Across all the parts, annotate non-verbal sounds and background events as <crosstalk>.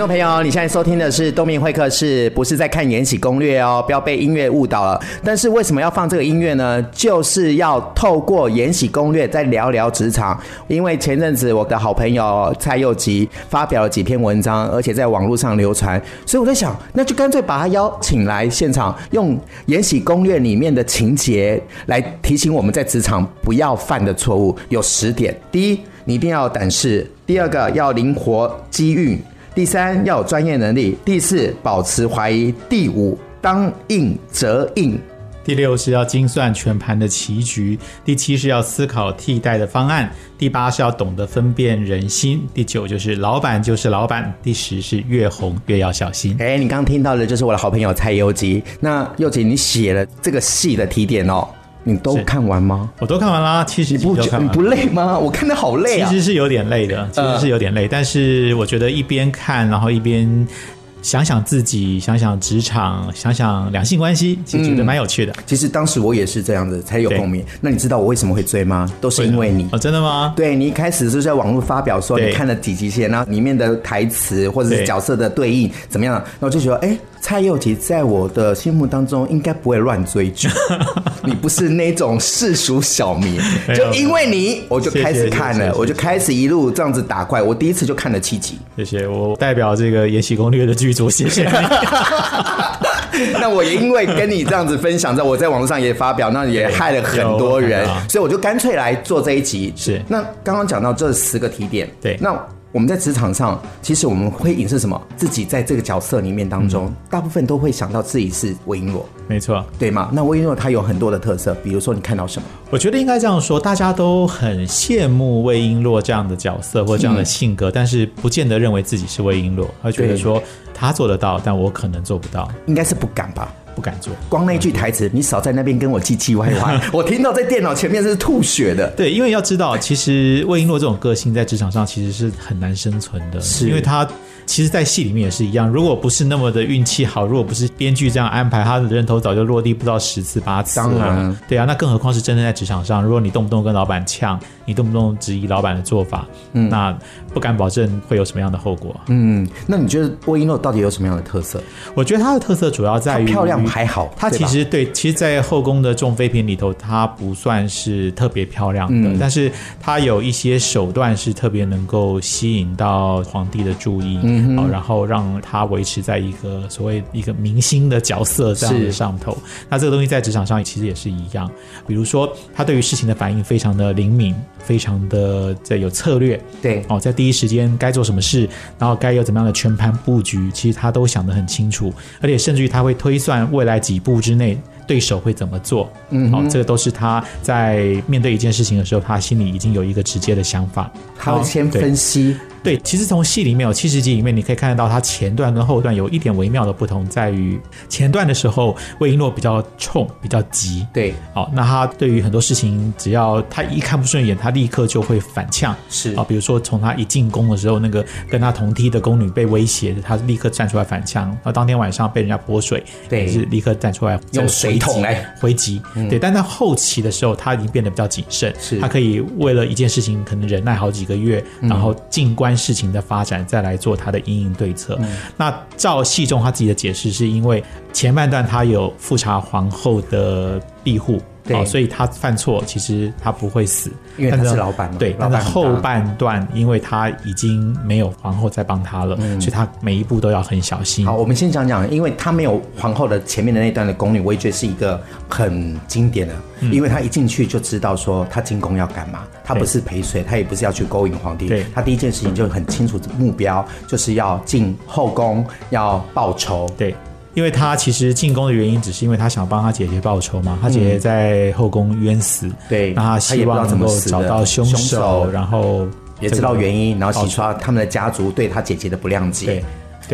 听众朋友，你现在收听的是东明会客室，不是在看《延禧攻略》哦，不要被音乐误导了。但是为什么要放这个音乐呢？就是要透过《延禧攻略》再聊聊职场。因为前阵子我的好朋友蔡佑吉发表了几篇文章，而且在网络上流传，所以我在想，那就干脆把他邀请来现场，用《延禧攻略》里面的情节来提醒我们在职场不要犯的错误。有十点：第一，你一定要胆识；第二个，要灵活机遇。第三，要有专业能力；第四，保持怀疑；第五，当应则应；第六是要精算全盘的棋局；第七是要思考替代的方案；第八是要懂得分辨人心；第九就是老板就是老板；第十是越红越要小心。哎，你刚刚听到的就是我的好朋友蔡佑吉。那佑吉，你写了这个戏的提点哦。你都看完吗？我都看完啦。其实你不你不累吗？我看的好累啊。其实是有点累的，其实是有点累。呃、但是我觉得一边看，然后一边想想自己，想想职场，想想两性关系，其实觉得蛮有趣的、嗯。其实当时我也是这样子才有共鸣。那你知道我为什么会追吗？都是因为你。哦，真的吗？对，你一开始是在网络发表说你看了几集线，然后里面的台词或者是角色的对应怎么样？然后我就觉得，哎。蔡佑吉在我的心目当中应该不会乱追剧，<laughs> 你不是那种世俗小迷，就因为你我就开始看了，我就开始一路这样子打怪，我第一次就看了七集。谢谢，我代表这个《延禧攻略》的剧组，谢谢你。<laughs> 那我也因为跟你这样子分享，在我在网络上也发表，那也害了很多人，所以我就干脆来做这一集。是，那刚刚讲到这十个提点，对，那。我们在职场上，其实我们会影射什么？自己在这个角色里面当中，嗯、大部分都会想到自己是魏璎珞，没错，对吗？那魏璎珞她有很多的特色，比如说你看到什么？我觉得应该这样说，大家都很羡慕魏璎珞这样的角色或这样的性格，嗯、但是不见得认为自己是魏璎珞，而觉得说她做得到，但我可能做不到，应该是不敢吧。不敢做，光那句台词，你少在那边跟我唧唧歪歪，<laughs> 我听到在电脑前面是吐血的。对，因为要知道，其实魏璎珞这种个性在职场上其实是很难生存的，是因为他。其实，在戏里面也是一样。如果不是那么的运气好，如果不是编剧这样安排，他的人头早就落地不知道十次八次了。当然，对啊，那更何况是真正在职场上，如果你动不动跟老板呛，你动不动质疑老板的做法，嗯，那不敢保证会有什么样的后果。嗯，那你觉得波伊诺到底有什么样的特色？我觉得他的特色主要在于漂亮还好。他其实对，其实，在后宫的众妃嫔里头，他不算是特别漂亮的，嗯、但是他有一些手段是特别能够吸引到皇帝的注意，嗯哼，然后让。他维持在一个所谓一个明星的角色这样的上头，那这个东西在职场上其实也是一样。比如说，他对于事情的反应非常的灵敏，非常的在有策略。对哦，在第一时间该做什么事，然后该有怎么样的全盘布局，其实他都想得很清楚，而且甚至于他会推算未来几步之内对手会怎么做。嗯，哦，这个都是他在面对一件事情的时候，他心里已经有一个直接的想法，他会先分析。对，其实从戏里面有七十集里面，你可以看得到它前段跟后段有一点微妙的不同，在于前段的时候，魏璎珞比较冲，比较急。对，好，那他对于很多事情，只要他一看不顺眼，他立刻就会反呛。是啊，比如说从他一进宫的时候，那个跟他同梯的宫女被威胁的，他立刻站出来反呛。那当天晚上被人家泼水，对，是立刻站出来用水桶来回击。嗯、对，但在后期的时候，他已经变得比较谨慎，是他可以为了一件事情可能忍耐好几个月，然后静观事情的发展。再来做他的因应对策。嗯、那照戏中他自己的解释，是因为前半段他有富察皇后的庇护。对，所以他犯错，其实他不会死，因为他是老板嘛。对，但是后半段，因为他已经没有皇后在帮他了，嗯、所以他每一步都要很小心。好，我们先讲讲，因为他没有皇后的前面的那段的宫女，我也觉得是一个很经典的，嗯、因为他一进去就知道说他进宫要干嘛，他不是陪睡，他也不是要去勾引皇帝，对，他第一件事情就很清楚目标，就是要进后宫要报仇。对。因为他其实进宫的原因，只是因为他想帮他姐姐报仇嘛。他姐姐在后宫冤死，嗯、对，那他希望能够找到凶手，手然后也知道原因，然后洗刷他们的家族对他姐姐的不谅解。对。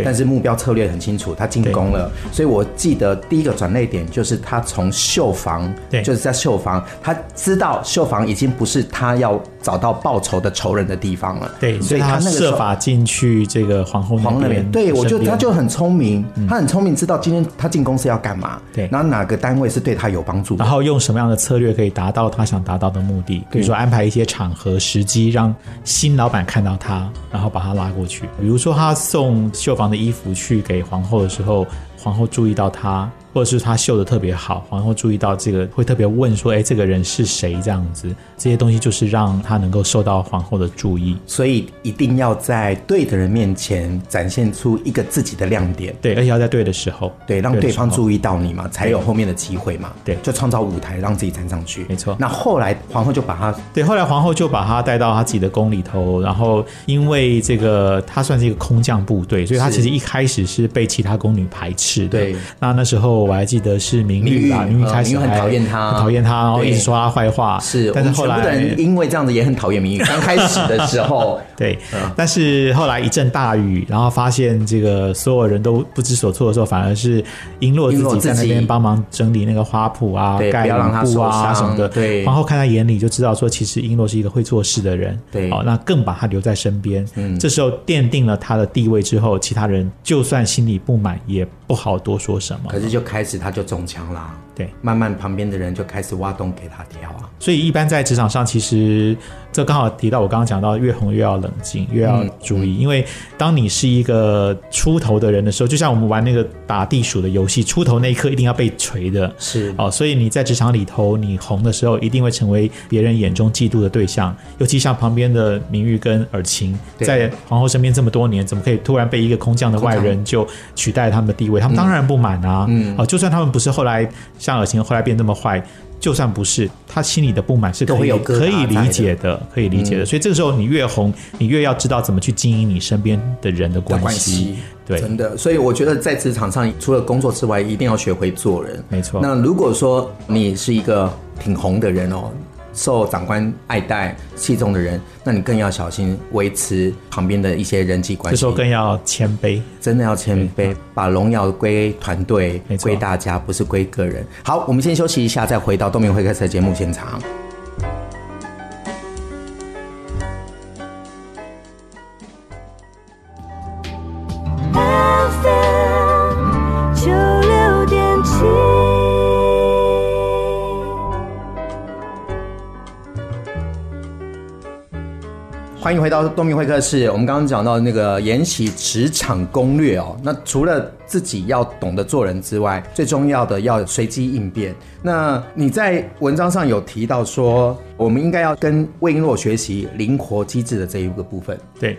但是目标策略很清楚，他进宫了，所以我记得第一个转捩点就是他从绣房，对，就是在绣房，他知道绣房已经不是他要找到报仇的仇人的地方了，对，所以他那个设法进去这个皇后那边，对，我觉得他就很聪明，他很聪明，知道今天他进宫是要干嘛，对，然后哪个单位是对他有帮助，然后用什么样的策略可以达到他想达到的目的，比如说安排一些场合时机，让新老板看到他，然后把他拉过去，比如说他送绣房的衣服去给皇后的时候，皇后注意到他。或者是他绣的特别好，皇后注意到这个，会特别问说：“哎，这个人是谁？”这样子，这些东西就是让他能够受到皇后的注意。所以一定要在对的人面前展现出一个自己的亮点，对，而且要在对的时候，对，让对方注意到你嘛，才有后面的机会嘛，对，就创造舞台让自己站上去。没错。那后来皇后就把他，对，后来皇后就把他带到他自己的宫里头，然后因为这个他算是一个空降部队，所以他其实一开始是被其他宫女排斥的。对，那那时候。我还记得是明玉吧，明玉开始很讨厌他，很讨厌他，然后一直说他坏话。是，但是后来人因为这样子也很讨厌明玉。刚开始的时候，<laughs> 对，但是后来一阵大雨，然后发现这个所有人都不知所措的时候，反而是璎珞自己在那边帮忙整理那个花圃啊、盖雨布啊什么的。对，皇后看他眼里就知道说，其实璎珞是一个会做事的人。对，哦，那更把他留在身边。嗯，这时候奠定了他的地位之后，其他人就算心里不满，也不好多说什么。可是就开。开始他就中枪啦，对，慢慢旁边的人就开始挖洞给他跳啊。所以一般在职场上，其实这刚好提到我刚刚讲到，越红越要冷静，越要注意，嗯、因为当你是一个出头的人的时候，就像我们玩那个打地鼠的游戏，出头那一刻一定要被锤的，是哦。所以你在职场里头，你红的时候，一定会成为别人眼中嫉妒的对象。尤其像旁边的明玉跟尔晴，在皇后身边这么多年，怎么可以突然被一个空降的外人就取代他们的地位？他们当然不满啊，嗯，哦，就算他们不是后来像尔晴后来变那么坏。就算不是，他心里的不满是可以可以理解的，可以理解的。所以这个时候你越红，你越要知道怎么去经营你身边的人的关系。对，真的。所以我觉得在职场上，除了工作之外，一定要学会做人。没错。那如果说你是一个挺红的人哦。受长官爱戴、器重的人，那你更要小心维持旁边的一些人际关系。这时候更要谦卑，真的要谦卑，把荣耀归团队，归大家，不是归个人。好，我们先休息一下，再回到东明会客室的节目现场。欢迎回到东明会客室。我们刚刚讲到那个延禧职场攻略哦，那除了自己要懂得做人之外，最重要的要随机应变。那你在文章上有提到说，我们应该要跟魏璎珞学习灵活机智的这一个部分。对。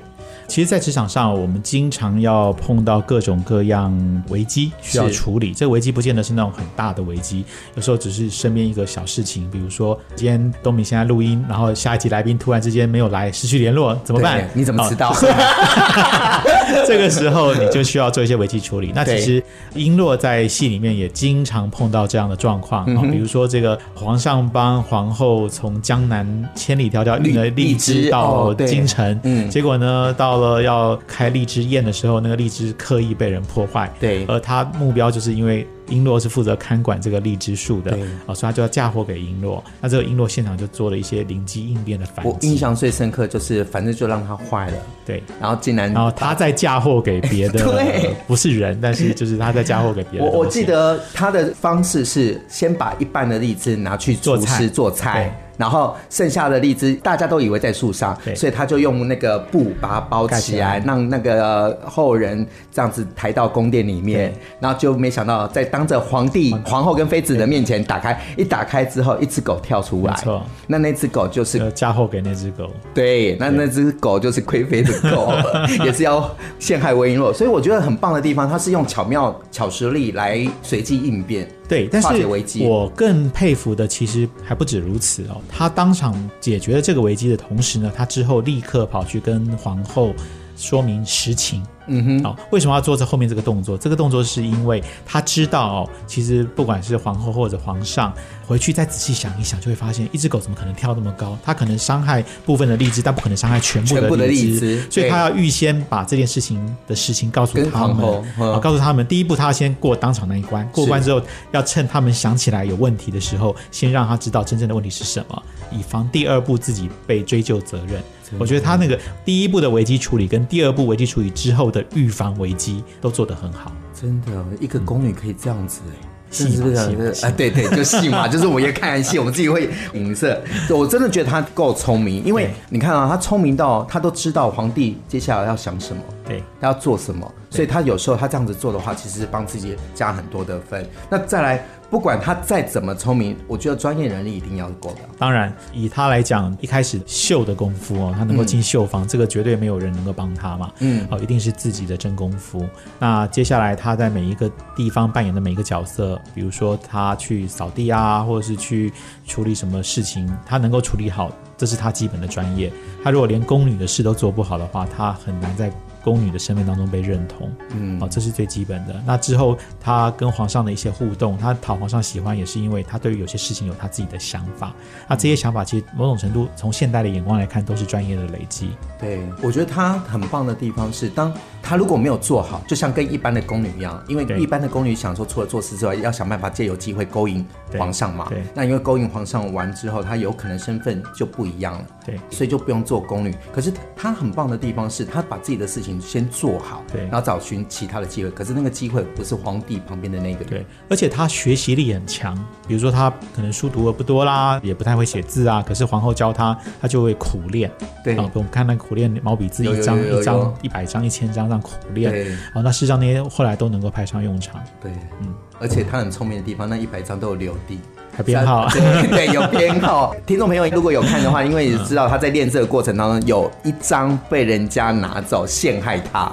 其实，在职场上，我们经常要碰到各种各样危机需要处理。这个危机不见得是那种很大的危机，有时候只是身边一个小事情。比如说，今天东明现在录音，然后下一集来宾突然之间没有来，失去联络，怎么办？你怎么知道？<laughs> <laughs> <laughs> <laughs> 这个时候你就需要做一些危机处理。那其实璎珞在戏里面也经常碰到这样的状况啊，比如说这个皇上帮皇后从江南千里迢迢运了荔枝到京城，嗯，结果呢到了要开荔枝宴的时候，那个荔枝刻意被人破坏。对，而他目标就是因为瓔珞是负责看管这个荔枝树的，哦，所以他就要嫁祸给璎珞。那这个璎珞现场就做了一些灵机应变的反击。我印象最深刻就是，反正就让他坏了。对，然后竟然，然后他在嫁祸给别的，<laughs> 对，不是人，但是就是他在嫁祸给别人。我我记得他的方式是先把一半的荔枝拿去做菜，做菜。然后剩下的荔枝，大家都以为在树上，所以他就用那个布把它包起来，让那个后人这样子抬到宫殿里面。然后就没想到，在当着皇帝、皇后跟妃子的面前打开，一打开之后，一只狗跳出来。错，那那只狗就是嫁祸给那只狗。对，那那只狗就是贵妃的狗，<laughs> 也是要陷害魏璎珞。所以我觉得很棒的地方，它是用巧妙巧实力来随机应变。对，但是我更佩服的其实还不止如此哦。他当场解决了这个危机的同时呢，他之后立刻跑去跟皇后说明实情。嗯哼，好、哦，为什么要做这后面这个动作？这个动作是因为他知道哦，其实不管是皇后或者皇上，回去再仔细想一想，就会发现一只狗怎么可能跳那么高？它可能伤害部分的荔枝，但不可能伤害全部的荔枝。所以他要预先把这件事情的事情告诉他们，啊，告诉他们，第一步他要先过当场那一关，过关之后要趁他们想起来有问题的时候，先让他知道真正的问题是什么，以防第二步自己被追究责任。我觉得他那个第一步的危机处理跟第二步危机处理之后的预防危机都做得很好。真的，一个宫女可以这样子哎、欸，是不是？啊，对对，就戏嘛，<laughs> 就是我们也看完戏，我们自己会影射。我真的觉得他够聪明，因为你看啊，他聪明到他都知道皇帝接下来要想什么，对，他要做什么，所以他有时候他这样子做的话，其实是帮自己加很多的分。那再来。不管他再怎么聪明，我觉得专业能力一定要够的。当然，以他来讲，一开始绣的功夫哦，他能够进绣坊，嗯，这个绝对没有人能够帮他嘛。嗯，哦，一定是自己的真功夫。那接下来他在每一个地方扮演的每一个角色，比如说他去扫地啊，或者是去处理什么事情，他能够处理好，这是他基本的专业。他如果连宫女的事都做不好的话，他很难在。宫女的身份当中被认同，嗯，啊，这是最基本的。那之后，她跟皇上的一些互动，她讨皇上喜欢，也是因为她对于有些事情有她自己的想法。那这些想法，其实某种程度从现代的眼光来看，都是专业的累积。对，我觉得她很棒的地方是，当她如果没有做好，就像跟一般的宫女一样，因为一般的宫女想说，除了做事之外，要想办法借由机会勾引皇上嘛。对。那因为勾引皇上完之后，她有可能身份就不一样了。对。所以就不用做宫女。可是她很棒的地方是，她把自己的事情。先做好，对，然后找寻其他的机会。可是那个机会不是皇帝旁边的那个人，对。而且他学习力很强，比如说他可能书读的不多啦，也不太会写字啊。可是皇后教他，他就会苦练。对，啊，我们看那苦练毛笔字，一张一张、一百张、一千张这样苦练。对，哦，那事实上那些后来都能够派上用场。对，嗯。而且他很聪明的地方，那一百张都有留地。编号对，<laughs> 对，有编号。听众朋友如果有看的话，因为你知道他在练这个过程当中有一张被人家拿走陷害他，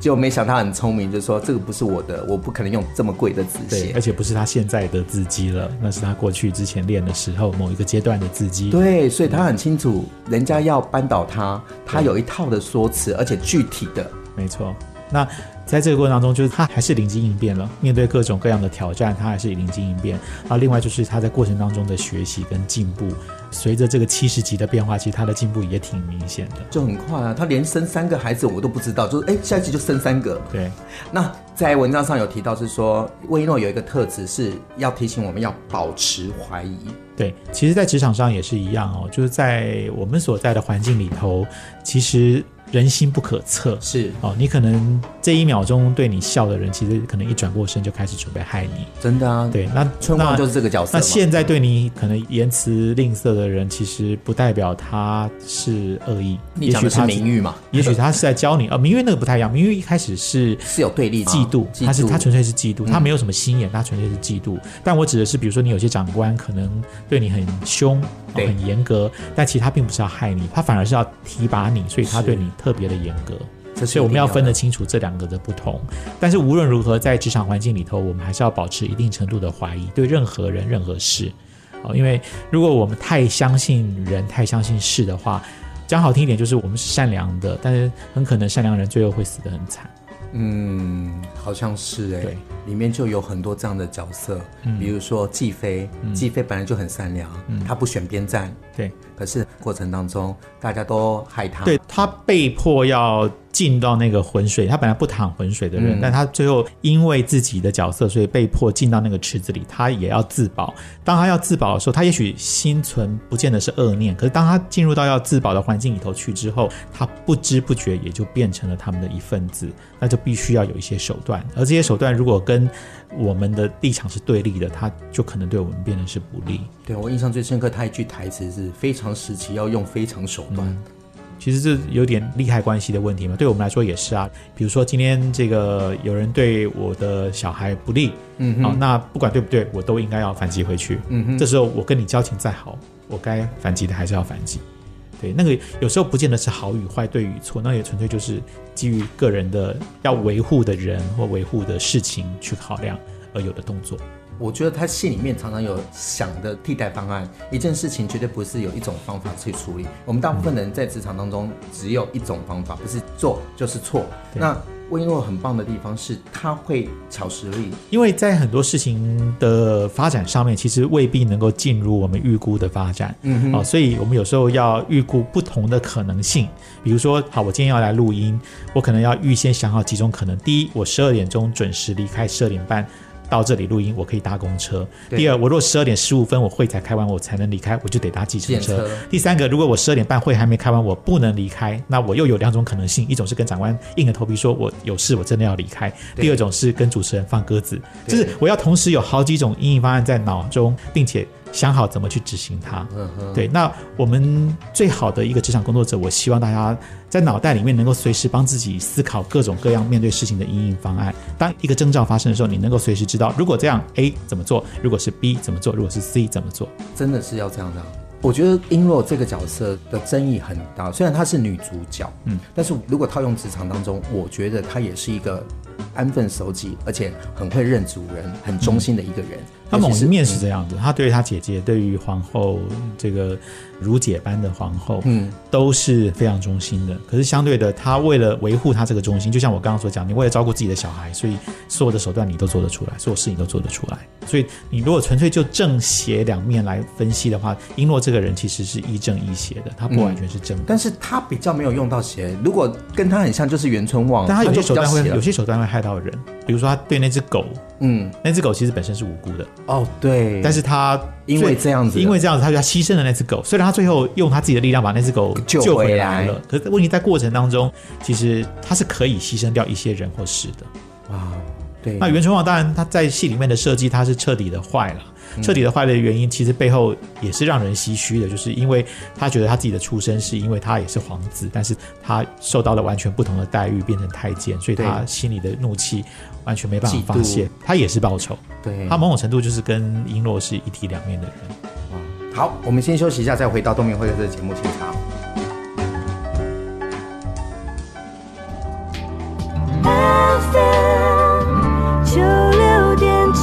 结果没想到他很聪明，就说这个不是我的，我不可能用这么贵的字写，而且不是他现在的字迹了，那是他过去之前练的时候某一个阶段的字迹。对，所以他很清楚，人家要扳倒他，他有一套的说辞，而且具体的。没错，那。在这个过程当中，就是他还是灵机应变了，面对各种各样的挑战，他还是灵机应变。然后另外就是他在过程当中的学习跟进步，随着这个七十级的变化，其实他的进步也挺明显的，就很快啊。他连生三个孩子我都不知道，就是哎，下一集就生三个。对。那在文章上有提到是说，魏一诺有一个特质是要提醒我们要保持怀疑。对，其实，在职场上也是一样哦，就是在我们所在的环境里头，其实。人心不可测，是哦，你可能这一秒钟对你笑的人，其实可能一转过身就开始准备害你。真的啊，对，那春旺就是这个角色。那现在对你可能言辞吝啬的人，其实不代表他是恶意。你讲的是名誉嘛？<laughs> 也许他是在教你。呃，名誉那个不太一样，名誉一开始是是有对立的，嫉妒，他是他纯粹是嫉妒，他没有什么心眼，他纯粹是嫉妒。但我指的是，比如说你有些长官可能对你很凶，很严格，但其实他并不是要害你，他反而是要提拔你，所以他对你特别的严格。所以我们要分得清楚这两个的不同。但是无论如何，在职场环境里头，我们还是要保持一定程度的怀疑，对任何人、任何事。哦，因为如果我们太相信人、太相信事的话，讲好听一点，就是我们是善良的，但是很可能善良人最后会死得很惨。嗯，好像是哎，里面就有很多这样的角色，嗯、比如说继妃，继、嗯、妃本来就很善良，嗯、他不选边站，对，可是过程当中大家都害他，对，他被迫要。进到那个浑水，他本来不淌浑水的人，嗯，但他最后因为自己的角色，所以被迫进到那个池子里，他也要自保。当他要自保的时候，他也许心存不见得是恶念，可是当他进入到要自保的环境里头去之后，他不知不觉也就变成了他们的一份子，那就必须要有一些手段，而这些手段如果跟我们的立场是对立的，他就可能对我们变得是不利。对，我印象最深刻，他一句台词是非常时期要用非常手段。嗯其实这有点利害关系的问题嘛，对我们来说也是啊。比如说今天这个有人对我的小孩不利，嗯，好，那不管对不对，我都应该要反击回去。嗯哼，这时候我跟你交情再好，我该反击的还是要反击。对，那个有时候不见得是好与坏、对与错，那也纯粹就是基于个人的要维护的人或维护的事情去考量而有的动作。我觉得他戏里面常常有想的替代方案，一件事情绝对不是有一种方法去处理。我们大部分人在职场当中只有一种方法，不是做就是错。那温若很棒的地方是，他会巧实力，因为在很多事情的发展上面，其实未必能够进入我们预估的发展。嗯哼，哦，所以我们有时候要预估不同的可能性。比如说，好，我今天要来录音，我可能要预先想好几种可能。第一，我十二点钟准时离开，十二点半。到这里录音，我可以搭公车。第二，我如果十二点十五分我会才开完，我才能离开，我就得搭计程车。第三个，如果我十二点半会还没开完，我不能离开，那我又有两种可能性：一种是跟长官硬着头皮说我有事，我真的要离开；第二种是跟主持人放鸽子，就是我要同时有好几种应应方案在脑中，并且。想好怎么去执行它。对，那我们最好的一个职场工作者，我希望大家在脑袋里面能够随时帮自己思考各种各样面对事情的应应方案。当一个征兆发生的时候，你能够随时知道，如果这样 A 怎么做，如果是 B 怎么做，如果是 C 怎么做。真的是要这样的。我觉得璎珞这个角色的争议很大，虽然她是女主角，嗯，但是如果套用职场当中，我觉得她也是一个安分守己，而且很会认主人、很忠心的一个人。嗯他某一面是这样子，他对于他姐姐，对于皇后这个如姐般的皇后，嗯，都是非常忠心的。可是相对的，他为了维护他这个忠心，就像我刚刚所讲，你为了照顾自己的小孩，所以所有的手段你都做得出来，所有事情都做得出来。所以你如果纯粹就正邪两面来分析的话，璎珞这个人其实是亦正亦邪的，他不完全是正的，但是他比较没有用到邪。如果跟他很像，就是袁春望，但他有些手段会有些手段会害到人，比如说他对那只狗，嗯，那只狗其实本身是无辜的。哦，对，但是他因为这样子，因为这样子，他就他牺牲了那只狗，虽然他最后用他自己的力量把那只狗救回来了，可是问题在过程当中，其实他是可以牺牲掉一些人或事的。哇，对。那袁崇焕当然他在戏里面的设计，他是彻底的坏了，彻底的坏的原因，其实背后也是让人唏嘘的，就是因为他觉得他自己的出身是因为他也是皇子，但是他受到了完全不同的待遇，变成太监，所以他心里的怒气。完全没办法发泄，他也是报仇，对，他某种程度就是跟璎珞是一体两面的人。好，我们先休息一下，再回到东明会客室的节目现场。FM 九六点七，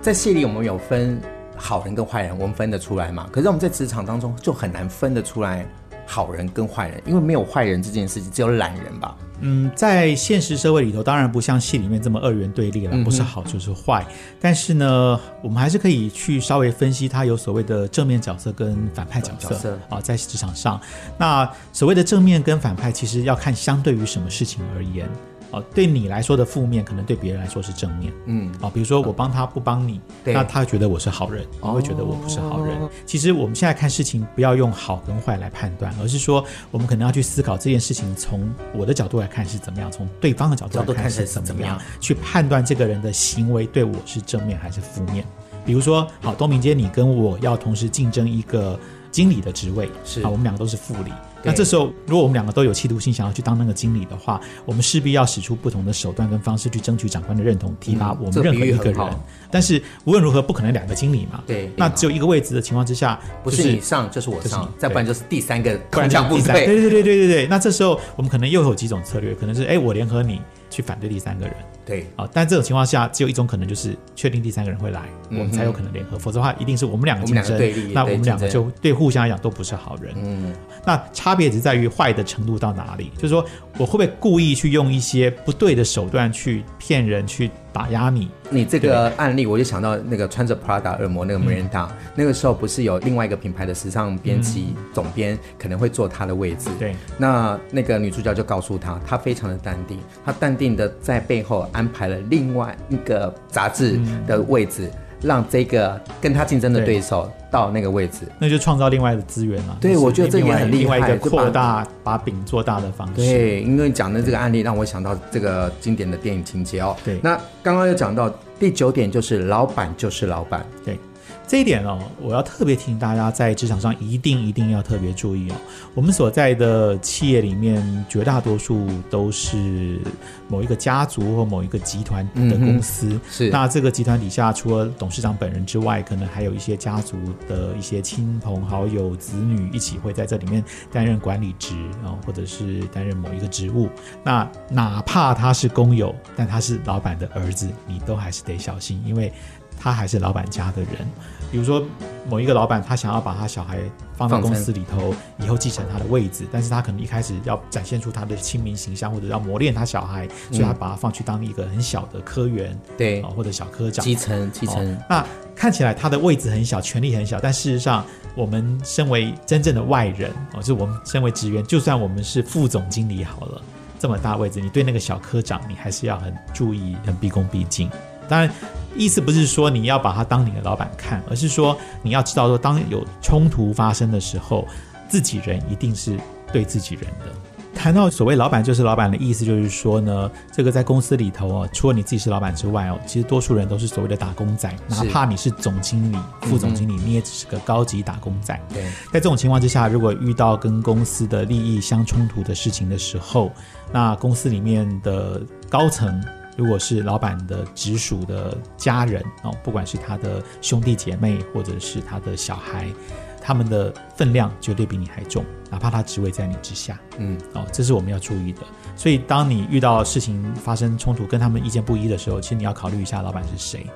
在戏里我们有分。好人跟坏人，我们分得出来嘛？可是我们在职场当中就很难分得出来好人跟坏人，因为没有坏人这件事情，只有懒人吧？嗯，在现实社会里头，当然不像戏里面这么二元对立了，不是好就是坏。嗯、但是呢，我们还是可以去稍微分析，它有所谓的正面角色跟反派角色，角色啊，在职场上，那所谓的正面跟反派，其实要看相对于什么事情而言。哦，对你来说的负面，可能对别人来说是正面。嗯，哦，比如说我帮他不帮你，对那他觉得我是好人，你会觉得我不是好人。哦、其实我们现在看事情，不要用好跟坏来判断，而是说我们可能要去思考这件事情从我的角度来看是怎么样，从对方的角度来看是怎么样，么样去判断这个人的行为对我是正面还是负面。比如说，好，东明街，你跟我要同时竞争一个经理的职位，是啊，我们两个都是副理。那这时候，如果我们两个都有企图心，想要去当那个经理的话，我们势必要使出不同的手段跟方式去争取长官的认同，提拔我们任何一个人。嗯、但是无论如何，不可能两个经理嘛。对。那只有一个位置的情况之下，不是你上就是我上，再不然就是第三个空降部队。对对对对对对。那这时候我们可能又有几种策略，可能是哎，我联合你去反对第三个人。对。啊，但这种情况下，只有一种可能，就是确定第三个人会来，我们才有可能联合。否则的话，一定是我们两个竞争，对立，那我们两个就对互相来讲都不是好人。嗯。那差别只在于坏的程度到哪里，就是说我会不会故意去用一些不对的手段去骗人，去打压你？你这个案例，我就想到那个穿着 Prada 恶魔那个 Miranda，、嗯、那个时候不是有另外一个品牌的时尚编辑总编可能会坐他的位置？对、嗯，那那个女主角就告诉他，她非常的淡定，她淡定的在背后安排了另外一个杂志的位置。嗯让这个跟他竞争的对手到那个位置，那就创造另外的资源了。对，我觉得这也很厉害，另外一个扩大把饼做大的方式。对，因为讲的这个案例让我想到这个经典的电影情节哦。对，那刚刚又讲到第九点，就是老板就是老板。对。这一点哦，我要特别提醒大家，在职场上一定一定要特别注意哦。我们所在的企业里面，绝大多数都是某一个家族或某一个集团的公司。嗯、是。那这个集团底下，除了董事长本人之外，可能还有一些家族的一些亲朋好友、子女一起会在这里面担任管理职啊，或者是担任某一个职务。那哪怕他是工友，但他是老板的儿子，你都还是得小心，因为。他还是老板家的人。比如说，某一个老板他想要把他小孩放到公司里头，以后继承他的位置，但是他可能一开始要展现出他的亲民形象，或者要磨练他小孩，所以他把他放去当一个很小的科员，对、嗯，或者小科长，基层基层、哦。那看起来他的位置很小，权力很小，但事实上，我们身为真正的外人，哦，就是我们身为职员，就算我们是副总经理好了，这么大位置，你对那个小科长，你还是要很注意，很毕恭毕敬。当然。意思不是说你要把他当你的老板看，而是说你要知道说，当有冲突发生的时候，自己人一定是对自己人的。谈到所谓老板就是老板的意思，就是说呢，这个在公司里头哦，除了你自己是老板之外哦，其实多数人都是所谓的打工仔，哪怕你是总经理、副总经理，你也只是个高级打工仔。对，在这种情况之下，如果遇到跟公司的利益相冲突的事情的时候，那公司里面的高层。如果是老板的直属的家人哦，不管是他的兄弟姐妹或者是他的小孩，他们的分量绝对比你还重，哪怕他职位在你之下，嗯，哦，这是我们要注意的。所以，当你遇到事情发生冲突，跟他们意见不一的时候，其实你要考虑一下老板是谁。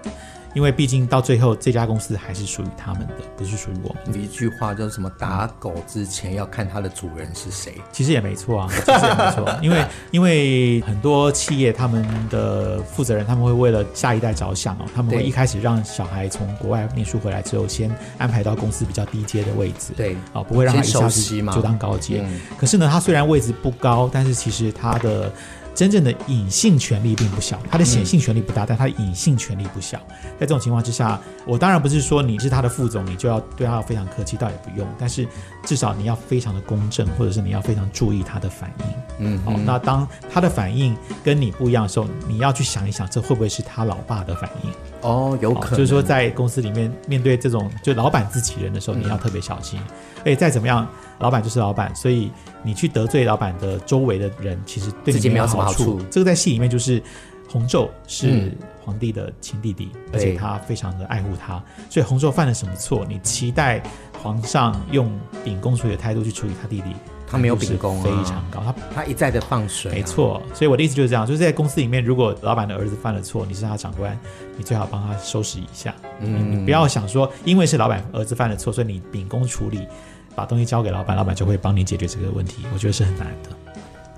因为毕竟到最后，这家公司还是属于他们的，不是属于我们。有一句话叫什么？打狗之前要看它的主人是谁。其实也没错啊，其实也没错。<laughs> 因为因为很多企业他们的负责人，他们会为了下一代着想哦，他们会一开始让小孩从国外念书回来之后，先安排到公司比较低阶的位置。对，哦，不会让他一下子就当高阶。嗯。可是呢，他虽然位置不高，但是其实他的。真正的隐性权利并不小，他的显性权利不大，但他的隐性权利不小。在这种情况之下，我当然不是说你是他的副总，你就要对他非常客气，倒也不用。但是至少你要非常的公正，或者是你要非常注意他的反应。嗯，好，那当他的反应跟你不一样的时候，你要去想一想，这会不会是他老爸的反应？哦，有可能。就是说，在公司里面面对这种就老板自己人的时候，你要特别小心。哎，再怎么样。老板就是老板，所以你去得罪老板的周围的人，其实对你没有什么好处。这个在戏里面就是洪咒是皇帝的亲弟弟，嗯、而且他非常的爱护他，所以洪咒犯了什么错？你期待皇上用秉公处理的态度去处理他弟弟，他没有秉公、啊，非常高，他他一再的放水、啊，没错。所以我的意思就是这样，就是在公司里面，如果老板的儿子犯了错，你是他长官，你最好帮他收拾一下。嗯，你不要想说，因为是老板儿子犯了错，所以你秉公处理。把东西交给老板，老板就会帮你解决这个问题。我觉得是很难的。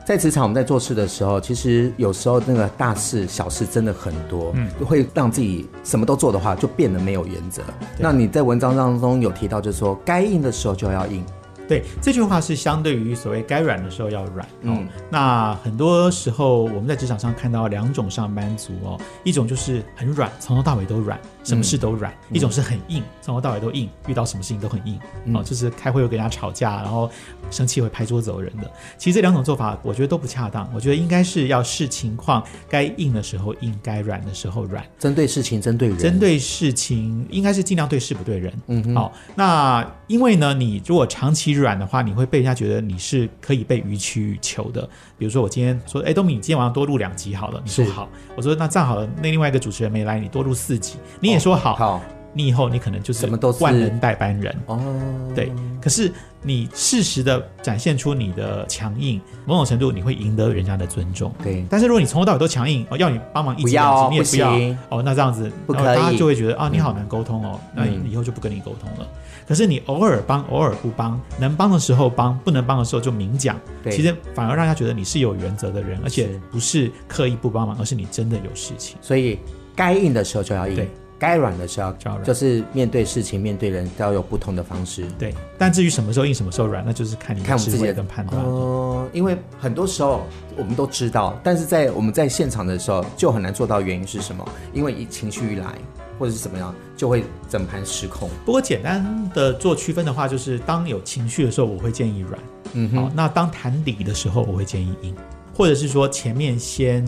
在职场，我们在做事的时候，其实有时候那个大事小事真的很多，嗯，会让自己什么都做的话，就变得没有原则。那你在文章当中有提到，就是说该硬的时候就要硬。对，这句话是相对于所谓该软的时候要软。嗯、哦，那很多时候我们在职场上看到两种上班族哦，一种就是很软，从头到尾都软，什么事都软；嗯、一种是很硬，从头到尾都硬，遇到什么事情都很硬。嗯、哦，就是开会会跟人家吵架，然后生气会拍桌走人的。其实这两种做法，我觉得都不恰当。我觉得应该是要视情况，该硬的时候硬，该软的时候软。针对事情，针对人。针对事情，应该是尽量对事不对人。嗯，好、哦。那因为呢，你如果长期软的话，你会被人家觉得你是可以被予取予求的。比如说，我今天说，哎，东明，你今天晚上多录两集好了。你说好，我说那这样好了。那另外一个主持人没来，你多录四集。你也说好，哦、好，你以后你可能就是什么都万人代班人哦。对，可是你适时的展现出你的强硬，某种程度你会赢得人家的尊重。对，但是如果你从头到尾都强硬，哦，要你帮忙一集两集，你也不要哦，那这样子，不可以，大家就会觉得啊，你好难沟通哦，嗯、那你以后就不跟你沟通了。可是你偶尔帮，偶尔不帮，能帮的时候帮，不能帮的时候就明讲。对，其实反而让他觉得你是有原则的人，而且不是刻意不帮忙，而是你真的有事情。所以该硬的时候就要硬，对，该软的时候就要软，就是面对事情、面对人都要有不同的方式。对，但至于什么时候硬、什么时候软，那就是看你看我们自己的判断。哦，因为很多时候我们都知道，但是在我们在现场的时候就很难做到。原因是什么？因为一情绪一来。或者是怎么样，就会整盘失控。不过简单的做区分的话，就是当有情绪的时候，我会建议软。嗯哼，好，那当谈理的时候，我会建议硬，或者是说前面先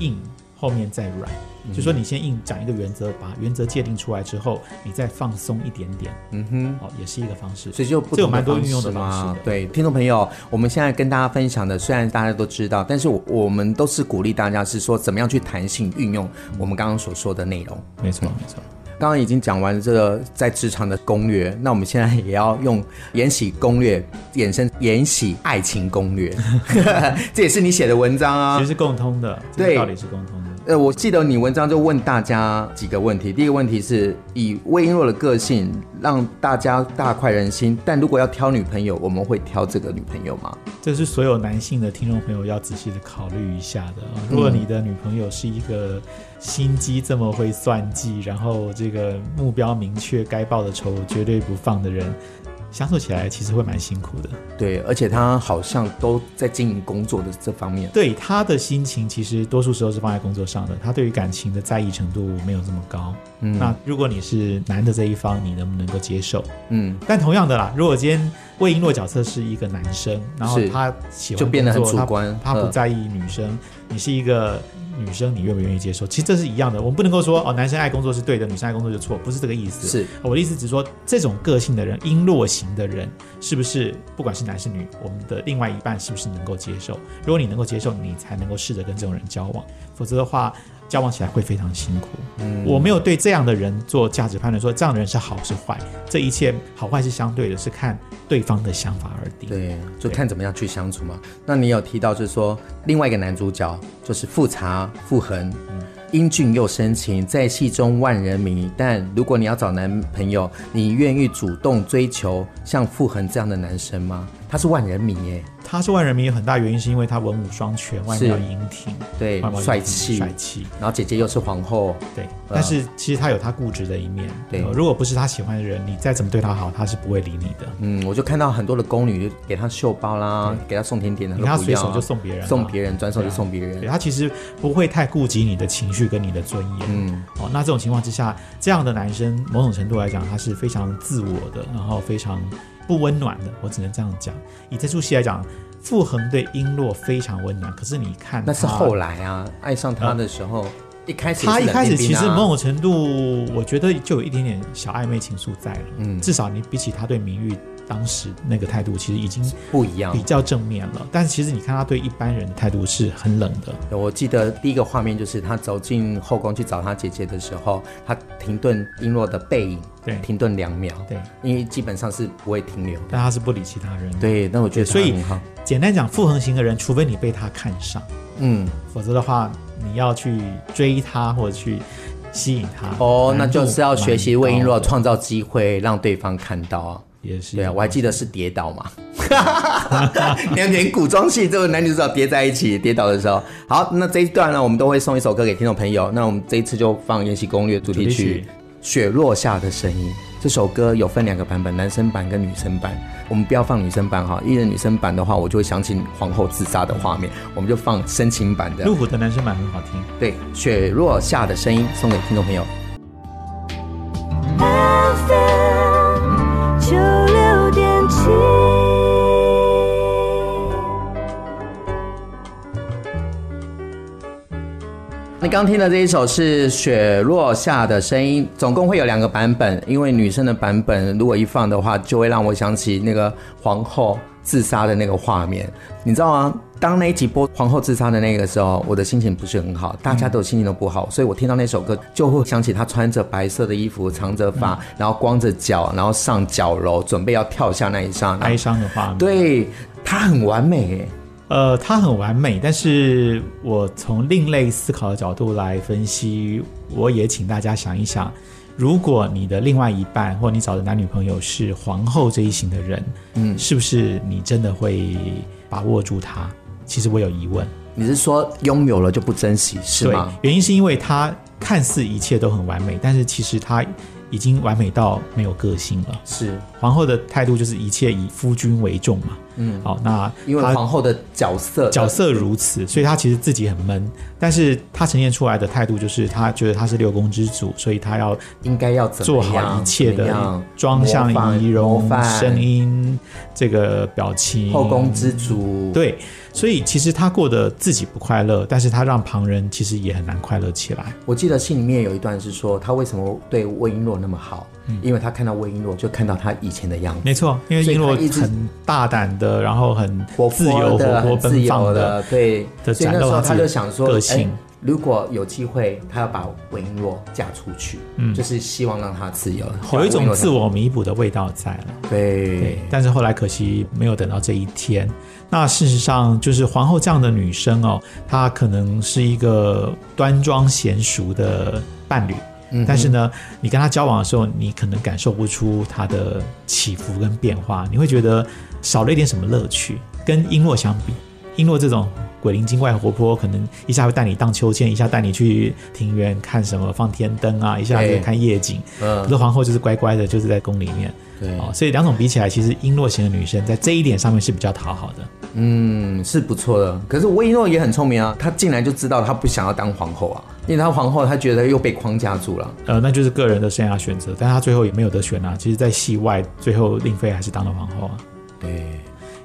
硬，后面再软。就说你先硬讲一个原则，把原则界定出来之后，你再放松一点点，嗯哼，哦，也是一个方式。所以就不这有蛮多运用的方式的。对，听众朋友，我们现在跟大家分享的，虽然大家都知道，但是我我们都是鼓励大家是说，怎么样去弹性运用我们刚刚所说的内容。没错，没错。刚刚已经讲完了这个在职场的攻略，那我们现在也要用延禧攻略衍生延禧爱情攻略，<laughs> 这也是你写的文章啊，其实是共通的，对，道理是共通的。呃，我记得你文章就问大家几个问题。第一个问题是以魏璎珞的个性让大家大快人心，但如果要挑女朋友，我们会挑这个女朋友吗？这是所有男性的听众朋友要仔细的考虑一下的。如果你的女朋友是一个心机这么会算计，然后这个目标明确，该报的仇绝对不放的人。相处起来其实会蛮辛苦的，对，而且他好像都在经营工作的这方面，对他的心情其实多数时候是放在工作上的，他对于感情的在意程度没有这么高。嗯，那如果你是男的这一方，你能不能够接受？嗯，但同样的啦，如果今天魏璎珞角色是一个男生，然后他喜欢就变得很主观，他，他不在意女生，嗯、你是一个。女生，你愿不愿意接受？其实这是一样的，我们不能够说哦，男生爱工作是对的，女生爱工作就错，不是这个意思。是我的意思，只是说这种个性的人，璎珞型的人，是不是不管是男是女，我们的另外一半是不是能够接受？如果你能够接受，你才能够试着跟这种人交往，否则的话。交往起来会非常辛苦。嗯，我没有对这样的人做价值判断，说这样的人是好是坏。这一切好坏是相对的，是看对方的想法而定。对，就看怎么样去相处嘛。那你有提到就是说，另外一个男主角就是富察傅恒，嗯，英俊又深情，在戏中万人迷。但如果你要找男朋友，你愿意主动追求像傅恒这样的男生吗？他是万人迷耶。他是万人迷，有很大原因是因为他文武双全，外表英挺，对，帅气，帅气。然后姐姐又是皇后，对。但是其实他有他固执的一面，对。如果不是他喜欢的人，你再怎么对他好，他是不会理你的。嗯，我就看到很多的宫女给他绣包啦，给他送甜点的，他随手就送别人，送别人，转手就送别人。他其实不会太顾及你的情绪跟你的尊严。嗯，哦，那这种情况之下，这样的男生某种程度来讲，他是非常自我的，然后非常。不温暖的，我只能这样讲。以这出戏来讲，傅恒对璎珞非常温暖。可是你看，那是后来啊，爱上他的时候，呃、一开始他一开始其实某种程度，我觉得就有一点点小暧昧情愫在了。嗯，至少你比起他对明玉。当时那个态度其实已经不一样，比较正面了。但是其实你看他对一般人的态度是很冷的。我记得第一个画面就是他走进后宫去找他姐姐的时候，他停顿璎珞的背影，对，停顿两秒，对，因为基本上是不会停留，但他是不理其他人。对，那我觉得所以简单讲，傅恒型的人，除非你被他看上，嗯，否则的话，你要去追他或者去吸引他，哦，那就是要学习魏璎珞创造机会让对方看到啊。也是对啊，我还记得是跌倒嘛，<laughs> 连连古装戏这个男女主角叠在一起跌倒的时候，好，那这一段呢，我们都会送一首歌给听众朋友。那我们这一次就放《延禧攻略》主题曲《雪落下的声音》。这首歌有分两个版本，男生版跟女生版。我们不要放女生版哈，一人女生版的话，我就会想起皇后自杀的画面。我们就放深情版的。陆虎的男生版很好听。对，《雪落下的声音》送给听众朋友。你刚听的这一首是《雪落下的声音》，总共会有两个版本。因为女生的版本如果一放的话，就会让我想起那个皇后自杀的那个画面。你知道吗？当那一集播皇后自杀的那个时候，我的心情不是很好，大家都心情都不好，所以我听到那首歌就会想起她穿着白色的衣服，长着发，<laughs> 然后光着脚，然后上角楼准备要跳下那一刹那，哀伤的画面。对，她很完美诶。呃，它很完美，但是我从另类思考的角度来分析，我也请大家想一想，如果你的另外一半或你找的男女朋友是皇后这一型的人，嗯，是不是你真的会把握住他？其实我有疑问。你是说拥有了就不珍惜是吗？对，原因是因为他看似一切都很完美，但是其实他已经完美到没有个性了。是皇后的态度就是一切以夫君为重嘛。嗯，好，那因为皇后的角色角色如此，所以她其实自己很闷，但是她呈现出来的态度就是她觉得她是六宫之主，所以她要应该要做好一切的妆相仪容、声音这个表情，后宫之主。对，所以其实她过得自己不快乐，但是她让旁人其实也很难快乐起来。我记得信里面有一段是说，她为什么对魏璎珞那么好？因为他看到魏璎珞，就看到他以前的样子。没错，因为璎珞很大胆的，然后很自由、活泼、奔放的，对。所以那时候他就想说，个性。如果有机会，他要把魏璎珞嫁出去，嗯，就是希望让她自由，有一种自我弥补的味道在了。对，对，但是后来可惜没有等到这一天。那事实上，就是皇后这样的女生哦，她可能是一个端庄娴淑的伴侣，嗯，但是呢，你跟他交往的时候，你可能感受不出他的起伏跟变化，你会觉得少了一点什么乐趣。跟璎珞相比，璎珞这种。鬼灵精怪、活泼，可能一下会带你荡秋千，一下带你去庭园看什么放天灯啊，一下子看夜景。嗯，可是皇后就是乖乖的，就是在宫里面。对，哦，所以两种比起来，其实璎珞型的女生在这一点上面是比较讨好的。嗯，是不错的。可是魏璎珞也很聪明啊，她进来就知道她不想要当皇后啊，因为她皇后她觉得又被框架住了。呃，那就是个人的生涯选择，但她最后也没有得选啊。其实，在戏外，最后令妃还是当了皇后啊。对。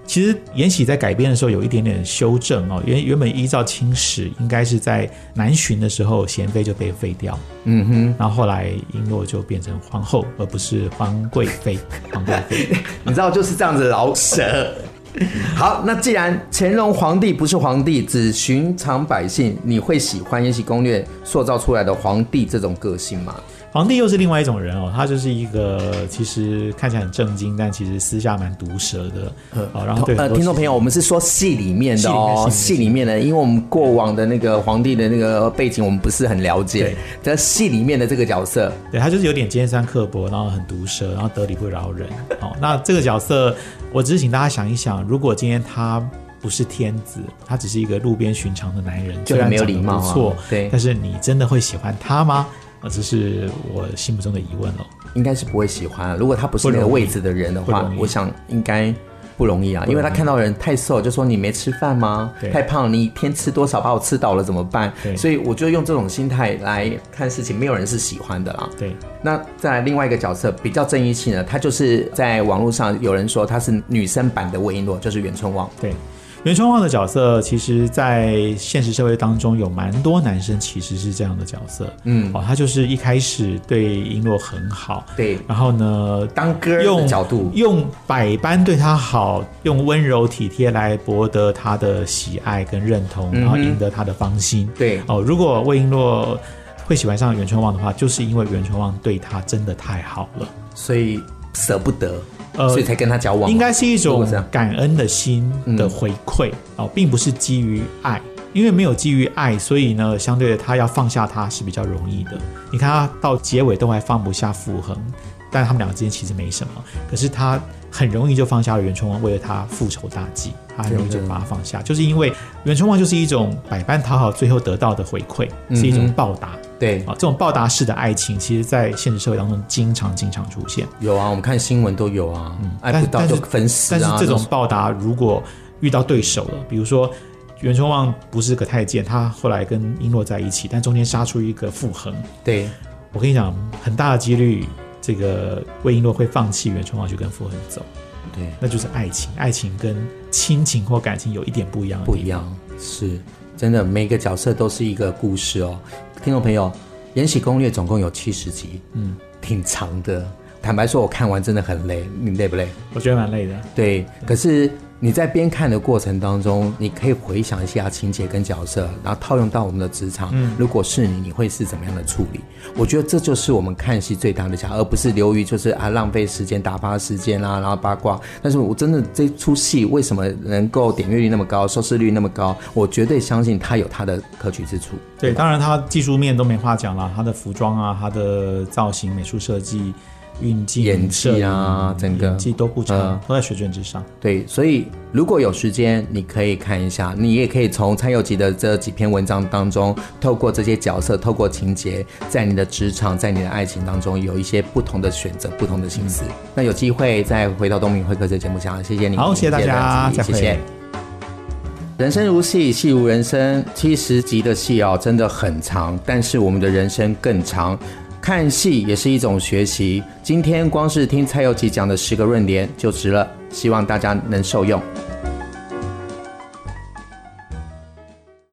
其实延禧在改编的时候有一点点修正哦，原原本依照清史，应该是在南巡的时候，娴妃就被废掉，嗯哼，然后后来璎珞就变成皇后，而不是皇贵妃。皇贵妃，<laughs> 你知道就是这样子老舍。<laughs> 好，那既然乾隆皇帝不是皇帝，只寻常百姓，你会喜欢《延禧攻略》塑造出来的皇帝这种个性吗？皇帝又是另外一种人哦，他就是一个其实看起来很正经，但其实私下蛮毒舌的。呃，然后对呃，听众朋友，我们是说戏里面的哦，戏里，里面的，因为我们过往的那个皇帝的那个背景，我们不是很了解。在戏里面的这个角色，对他就是有点尖酸刻薄，然后很毒舌，然后得理不饶人。好，那这个角色，我只是请大家想一想，如果今天他不是天子，他只是一个路边寻常的男人，就没有礼貌，对，但是你真的会喜欢他吗？这是我心目中的疑问了，应该是不会喜欢。如果他不是那个位置的人的话，我想应该不容易啊，因为他看到人太瘦，就说你没吃饭吗？太胖，你一天吃多少，把我吃倒了怎么办？所以我就用这种心态来看事情，没有人是喜欢的啦。对，那再来另外一个角色比较正义性的，他就是在网络上有人说他是女生版的魏璎珞，就是袁春望。对。袁春望的角色，其实，在现实社会当中，有蛮多男生其实是这样的角色。嗯，哦，他就是一开始对璎珞很好，对，然后呢，当哥的角度，用，用百般对他好，用温柔体贴来博得他的喜爱跟认同，然后赢得他的芳心。嗯、对，哦，如果魏璎珞会喜欢上袁春望的话，就是因为袁春望对他真的太好了，所以舍不得。呃，所以才跟他交往，应该是一种感恩的心的回馈哦，并不是基于爱，因为没有基于爱，所以呢，相对的他要放下他是比较容易的。你看他到结尾都还放不下傅恒，但他们两个之间其实没什么，可是他很容易就放下了袁春望，为了他复仇大计，他很容易就把他放下，就是因为袁春望就是一种百般讨好，最后得到的回馈，是一种报答。对啊，这种报答式的爱情，其实，在现实社会当中经常经常出现。有啊，我们看新闻都有啊，嗯，爱不到就分尸啊。但是这种报答，如果遇到对手了，比如说袁春望不是个太监，他后来跟璎珞在一起，但中间杀出一个傅恒。对，我跟你讲，很大的几率，这个魏璎珞会放弃袁春望去跟傅恒走。对，那就是爱情，爱情跟亲情或感情有一点不一样。不一样，是真的，每个角色都是一个故事哦。听众朋友，《延禧攻略》总共有七十集，嗯，挺长的。坦白说，我看完真的很累，你累不累？我觉得蛮累的。对，可是。你在边看的过程当中，你可以回想一下情节跟角色，然后套用到我们的职场。嗯，如果是你，你会是怎么样的处理？我觉得这就是我们看戏最大的价值，而不是流于就是啊浪费时间、打发时间啊，然后八卦。但是我真的这出戏为什么能够点阅率那么高、收视率那么高？我绝对相信它有它的可取之处。对，对当然它技术面都没话讲了，它的服装啊、它的造型、美术设计。运镜、演技啊，整个演技都不差，呃，都在水准之上。对，所以如果有时间，你可以看一下，你也可以从蔡佑吉的这几篇文章当中，透过这些角色，透过情节，在你的职场，在你的爱情当中，有一些不同的选择，不同的心思。嗯、那有机会再回到东明会客这节目上，谢谢你，好，谢谢大家，谢谢。人生如戏，戏如人生，七十集的戏哦，真的很长，但是我们的人生更长。看戏也是一种学习。今天光是听蔡佑吉讲的十个论点就值了，希望大家能受用。